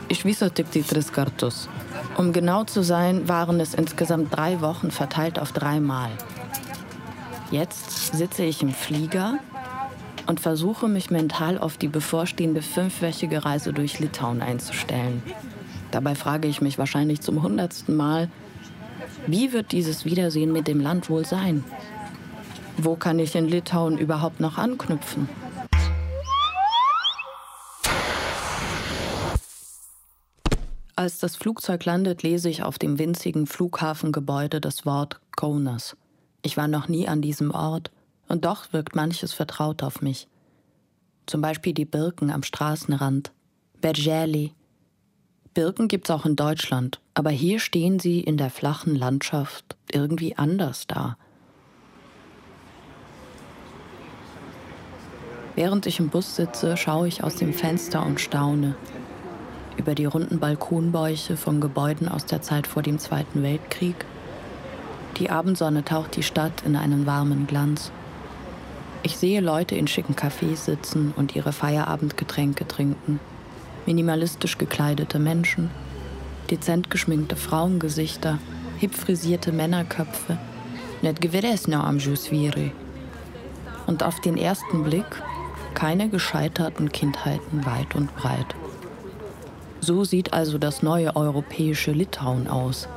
Ich tik die tris kartus. Um genau zu sein, waren es insgesamt drei Wochen verteilt auf dreimal. Jetzt sitze ich im Flieger und versuche mich mental auf die bevorstehende fünfwöchige Reise durch Litauen einzustellen. Dabei frage ich mich wahrscheinlich zum hundertsten Mal, wie wird dieses Wiedersehen mit dem Land wohl sein? Wo kann ich in Litauen überhaupt noch anknüpfen? Als das Flugzeug landet, lese ich auf dem winzigen Flughafengebäude das Wort Kaunas. Ich war noch nie an diesem Ort und doch wirkt manches vertraut auf mich. Zum Beispiel die Birken am Straßenrand, Bergeli. Birken gibt's auch in Deutschland, aber hier stehen sie in der flachen Landschaft irgendwie anders da. Während ich im Bus sitze, schaue ich aus dem Fenster und staune über die runden Balkonbäuche von Gebäuden aus der Zeit vor dem Zweiten Weltkrieg. Die Abendsonne taucht die Stadt in einen warmen Glanz. Ich sehe Leute in schicken Cafés sitzen und ihre Feierabendgetränke trinken. Minimalistisch gekleidete Menschen, dezent geschminkte Frauengesichter, hip frisierte Männerköpfe, net geveresno am Jusviri. Und auf den ersten Blick keine gescheiterten Kindheiten weit und breit. So sieht also das neue europäische Litauen aus.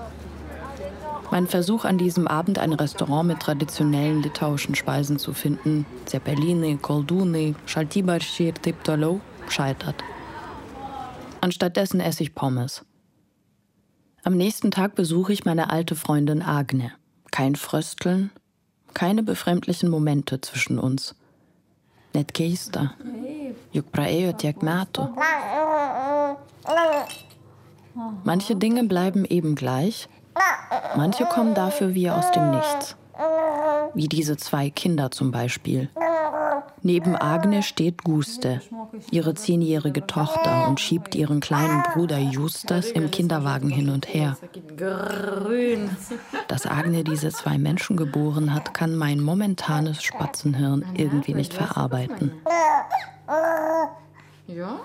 Mein Versuch an diesem Abend ein Restaurant mit traditionellen litauischen Speisen zu finden, Zeppelinai, Koldūnai, Šaltibarščiai ir taip toliau, scheitert. Anstattdessen esse ich Pommes. Am nächsten Tag besuche ich meine alte Freundin Agne. Kein Frösteln, keine befremdlichen Momente zwischen uns. Net keista. Manche Dinge bleiben eben gleich, manche kommen dafür wie aus dem Nichts. Wie diese zwei Kinder zum Beispiel. Neben Agne steht Guste, ihre zehnjährige Tochter, und schiebt ihren kleinen Bruder Justus im Kinderwagen hin und her. Dass Agne diese zwei Menschen geboren hat, kann mein momentanes Spatzenhirn irgendwie nicht verarbeiten. Ja?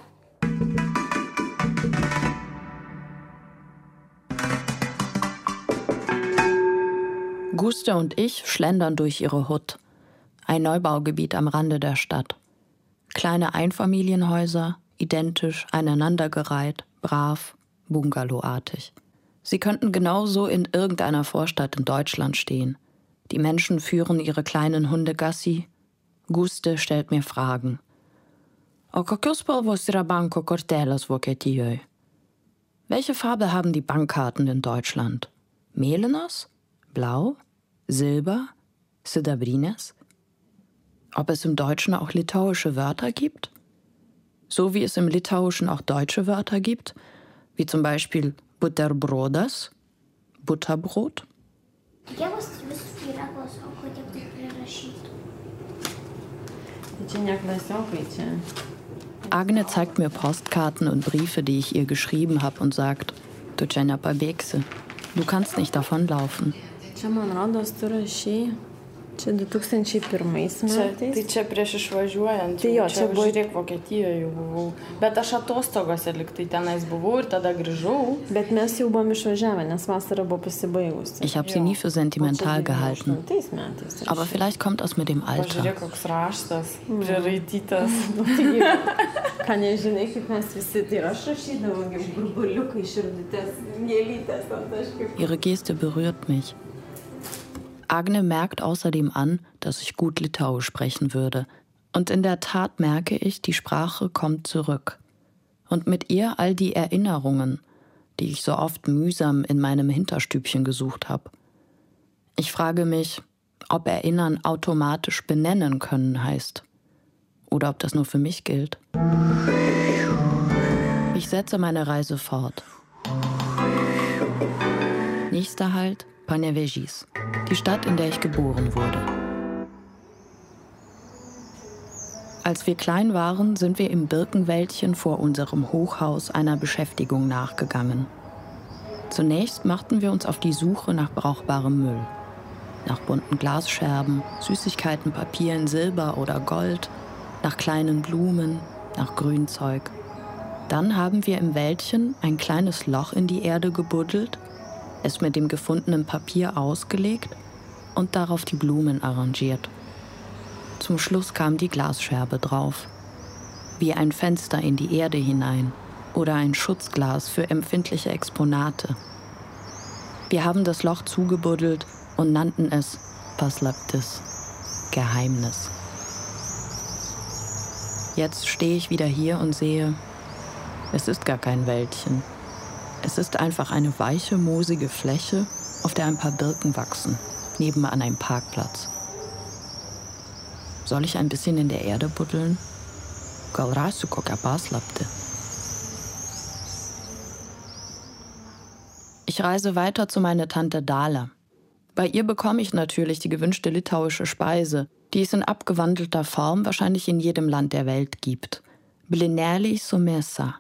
Guste und ich schlendern durch ihre Hut. Ein Neubaugebiet am Rande der Stadt. Kleine Einfamilienhäuser, identisch, aneinandergereiht, brav, bungalowartig. Sie könnten genauso in irgendeiner Vorstadt in Deutschland stehen. Die Menschen führen ihre kleinen Hunde Gassi. Guste stellt mir Fragen. Welche Farbe haben die Bankkarten in Deutschland? Melenas? Blau? Silber? Sidabrines? Ob es im Deutschen auch litauische Wörter gibt? So wie es im Litauischen auch deutsche Wörter gibt, wie zum Beispiel Butterbrodas, Butterbrot. Ne. Agne zeigt mir Postkarten und Briefe, die ich ihr geschrieben habe und sagt, du kannst nicht davonlaufen. Čia man rodos, tu rašy. Čia 2001 Čia, metais. tai čia prieš išvažiuojant. Tai jo, jau čia buvo- Žiūrėk, Vokietijoje jau buvau. Bet aš atostogose liktai tenais buvau ir tada grįžau. Bet mes jau buvom išvažiavę, nes vasara buvo pasibaigusi. Ich habe sie nie für sentimental gehalten. Tais metais. Aber vielleicht kommt das mit dem Alter. Pažiūrėk, koks raštas, priraitytas. Ką nežinai, kaip mes visi, tai aš rašydavau, kaip burbuliukai, širdutės, gėlytės ant aš kaip. Ihre Geste berührt mich. Agne merkt außerdem an, dass ich gut Litauisch sprechen würde. Und in der Tat merke ich, die Sprache kommt zurück. Und mit ihr all die Erinnerungen, die ich so oft mühsam in meinem Hinterstübchen gesucht habe. Ich frage mich, ob Erinnern automatisch benennen können heißt. Oder ob das nur für mich gilt. Ich setze meine Reise fort. Nächster Halt Panevėžys, die Stadt, in der ich geboren wurde. Als wir klein waren, sind wir im Birkenwäldchen vor unserem Hochhaus einer Beschäftigung nachgegangen. Zunächst machten wir uns auf die Suche nach brauchbarem Müll. Nach bunten Glasscherben, Süßigkeiten, Papier in Silber oder Gold, nach kleinen Blumen, nach Grünzeug. Dann haben wir im Wäldchen ein kleines Loch in die Erde gebuddelt es mit dem gefundenen Papier ausgelegt und darauf die Blumen arrangiert. Zum Schluss kam die Glasscherbe drauf, wie ein Fenster in die Erde hinein oder ein Schutzglas für empfindliche Exponate. Wir haben das Loch zugebuddelt und nannten es Paslaptis, Geheimnis. Jetzt stehe ich wieder hier und sehe, es ist gar kein Wäldchen. Es ist einfach eine weiche, moosige Fläche, auf der ein paar Birken wachsen, nebenan ein Parkplatz. Soll ich ein bisschen in der Erde buddeln? Ich reise weiter zu meiner Tante Dala. Bei ihr bekomme ich natürlich die gewünschte litauische Speise, die es in abgewandelter Form wahrscheinlich in jedem Land der Welt gibt. Blinelli su mėsa.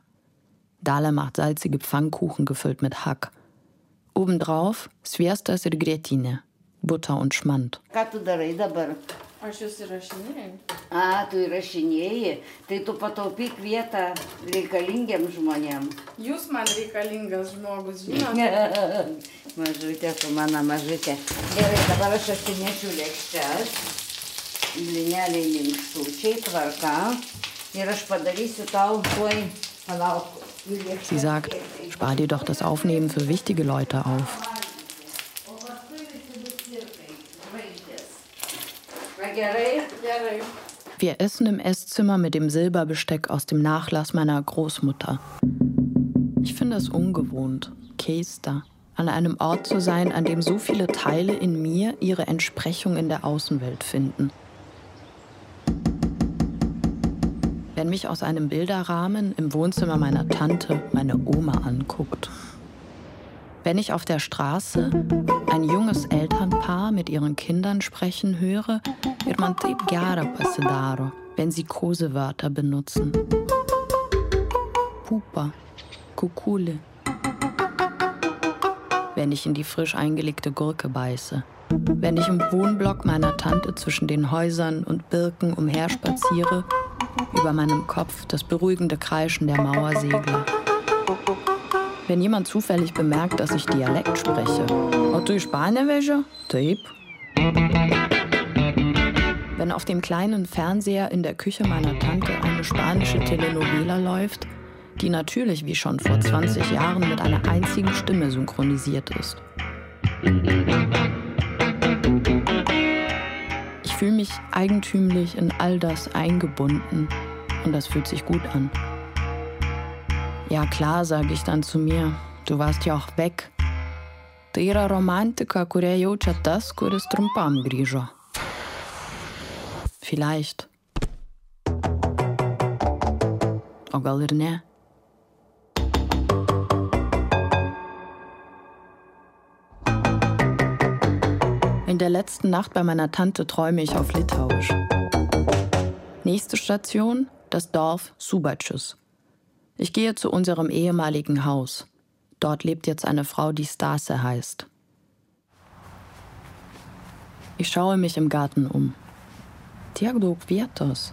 Dala macht salzige Pfannkuchen gefüllt mit Hack. Obendrauf Sviestas ir grietinė, Butter und Schmand. Ką tu įrašinėjai, tai tu pataupyk vietą reikalingiem žmonėm. Jūs man reikalingas žmogus, žinote? mažutė, tu mano mažutė. Gerai, dabar aš atsinešiu lėkštes, blineliai minkštučiai, tvarka. Ir aš padarysiu tau tuoj, palauk. Sie sagt, spar dir doch das Aufnehmen für wichtige Leute auf. Wir essen im Esszimmer mit dem Silberbesteck aus dem Nachlass meiner Großmutter. Ich finde es ungewohnt, Kester, an einem Ort zu sein, an dem so viele Teile in mir ihre Entsprechung in der Außenwelt finden. Wenn mich aus einem Bilderrahmen im Wohnzimmer meiner Tante meine Oma anguckt. Wenn ich auf der Straße ein junges Elternpaar mit ihren Kindern sprechen höre, wird man taip gera pasidaro, wenn sie Kosewörter benutzen. Pupa, Kukule. Wenn ich in die frisch eingelegte Gurke beiße. Wenn ich im Wohnblock meiner Tante zwischen den Häusern und Birken umherspaziere, über meinem Kopf das beruhigende Kreischen der Mauersegler. Wenn jemand zufällig bemerkt, dass ich Dialekt spreche. Und du Spanier? Tape. Wenn auf dem kleinen Fernseher in der Küche meiner Tante eine spanische Telenovela läuft, die natürlich wie schon vor 20 Jahren mit einer einzigen Stimme synchronisiert ist. Fühle mich eigentümlich in all das eingebunden und das fühlt sich gut an. Ja klar, sage ich dann zu mir, du warst ja auch weg. Tai yra romantika, jaučia tas, kuris trumpam grįžo. Vielleicht. O gal ir ne? In der letzten Nacht bei meiner Tante träume ich auf Litauisch. Nächste Station, das Dorf Subačius. Ich gehe zu unserem ehemaligen Haus. Dort lebt jetzt eine Frau, die Stase heißt. Ich schaue mich im Garten um. Tiek daug vietos.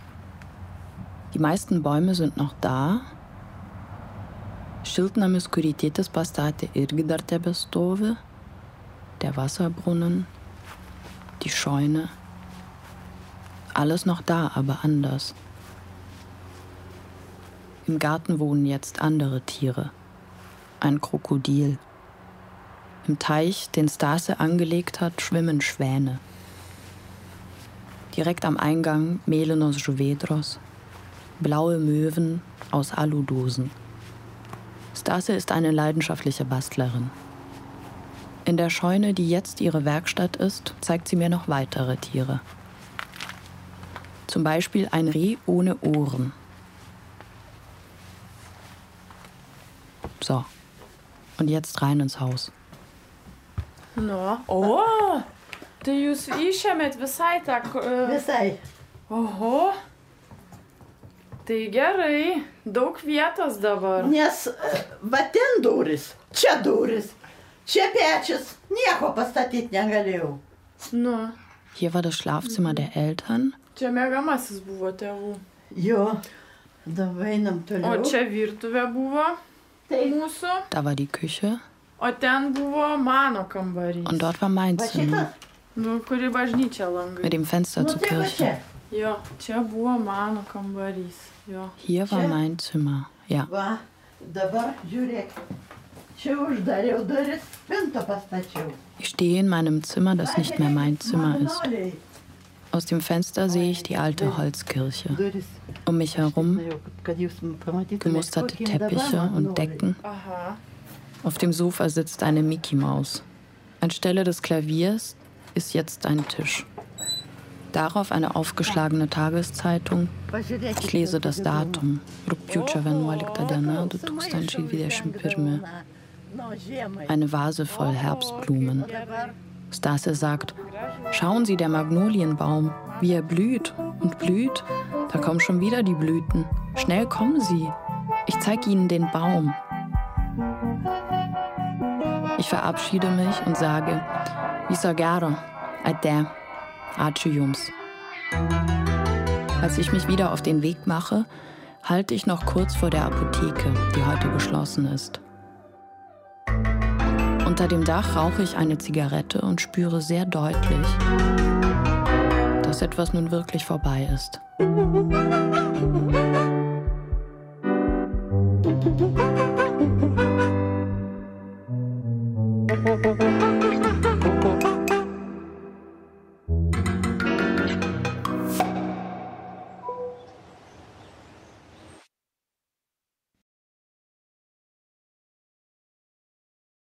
Die meisten Bäume sind noch da. Šiltnamis, kurį tėtis pastatė, irgi dar tebestovi. Der Wasserbrunnen, die Scheune. Alles noch da, aber anders. Im Garten wohnen jetzt andere Tiere. Ein Krokodil. Im Teich, den Stase angelegt hat, schwimmen Schwäne. Direkt am Eingang Melenos Juvedros, blaue Möwen aus Aludosen. Stase ist eine leidenschaftliche Bastlerin. In der Scheune, die jetzt ihre Werkstatt ist, zeigt sie mir noch weitere Tiere. Zum Beispiel ein Reh ohne Ohren. So, und jetzt rein ins Haus. Nu, o, tai jūs išėmėt visai tą... Uh... Visai. Oho. Tai gerai, daug vietos dabar. Nes e, va ten duris, čia duris, čia pečius, nieko pastatyti negalėjau. Nu, Hier war das Schlafzimmer der Eltern. čia mėgamasis buvo tėvų. Jo, dabar einam O toliau. čia virtuvė buvo mūsų, Da war die Küche o ten buvo mano kambarys. und dort war mein Zimmer? Nu, kuri bažnyčia langai. mit dem Fenster Nu zur Kirche. čia. Jo, čia buvo mano kambarys. Jo. Hier war mein Zimmer. Ja, Va, dabar žiūrėk. Ich stehe in meinem Zimmer, das nicht mehr mein Zimmer ist. Aus dem Fenster sehe ich die alte Holzkirche. Um mich herum gemusterte Teppiche und. Decken. Auf dem Sofa sitzt eine Mickey Maus. Anstelle des Klaviers ist jetzt ein Tisch. Darauf eine aufgeschlagene Tageszeitung. Ich lese das. Datum. Rugpjūčio 11 diena 2021. Nu, žiemai. Eine Vase voll Herbstblumen. Stase sagt, schauen Sie, der Magnolienbaum, wie er blüht und blüht. Da kommen schon wieder die Blüten. Schnell kommen Sie. Ich zeige Ihnen den Baum. Ich verabschiede mich und sage, Viso gero, ade, jums. Als ich mich wieder auf den Weg mache, halte ich noch kurz vor der Apotheke, die heute geschlossen ist. Unter dem Dach rauche ich eine Zigarette und spüre sehr deutlich, dass etwas nun wirklich vorbei ist. Thank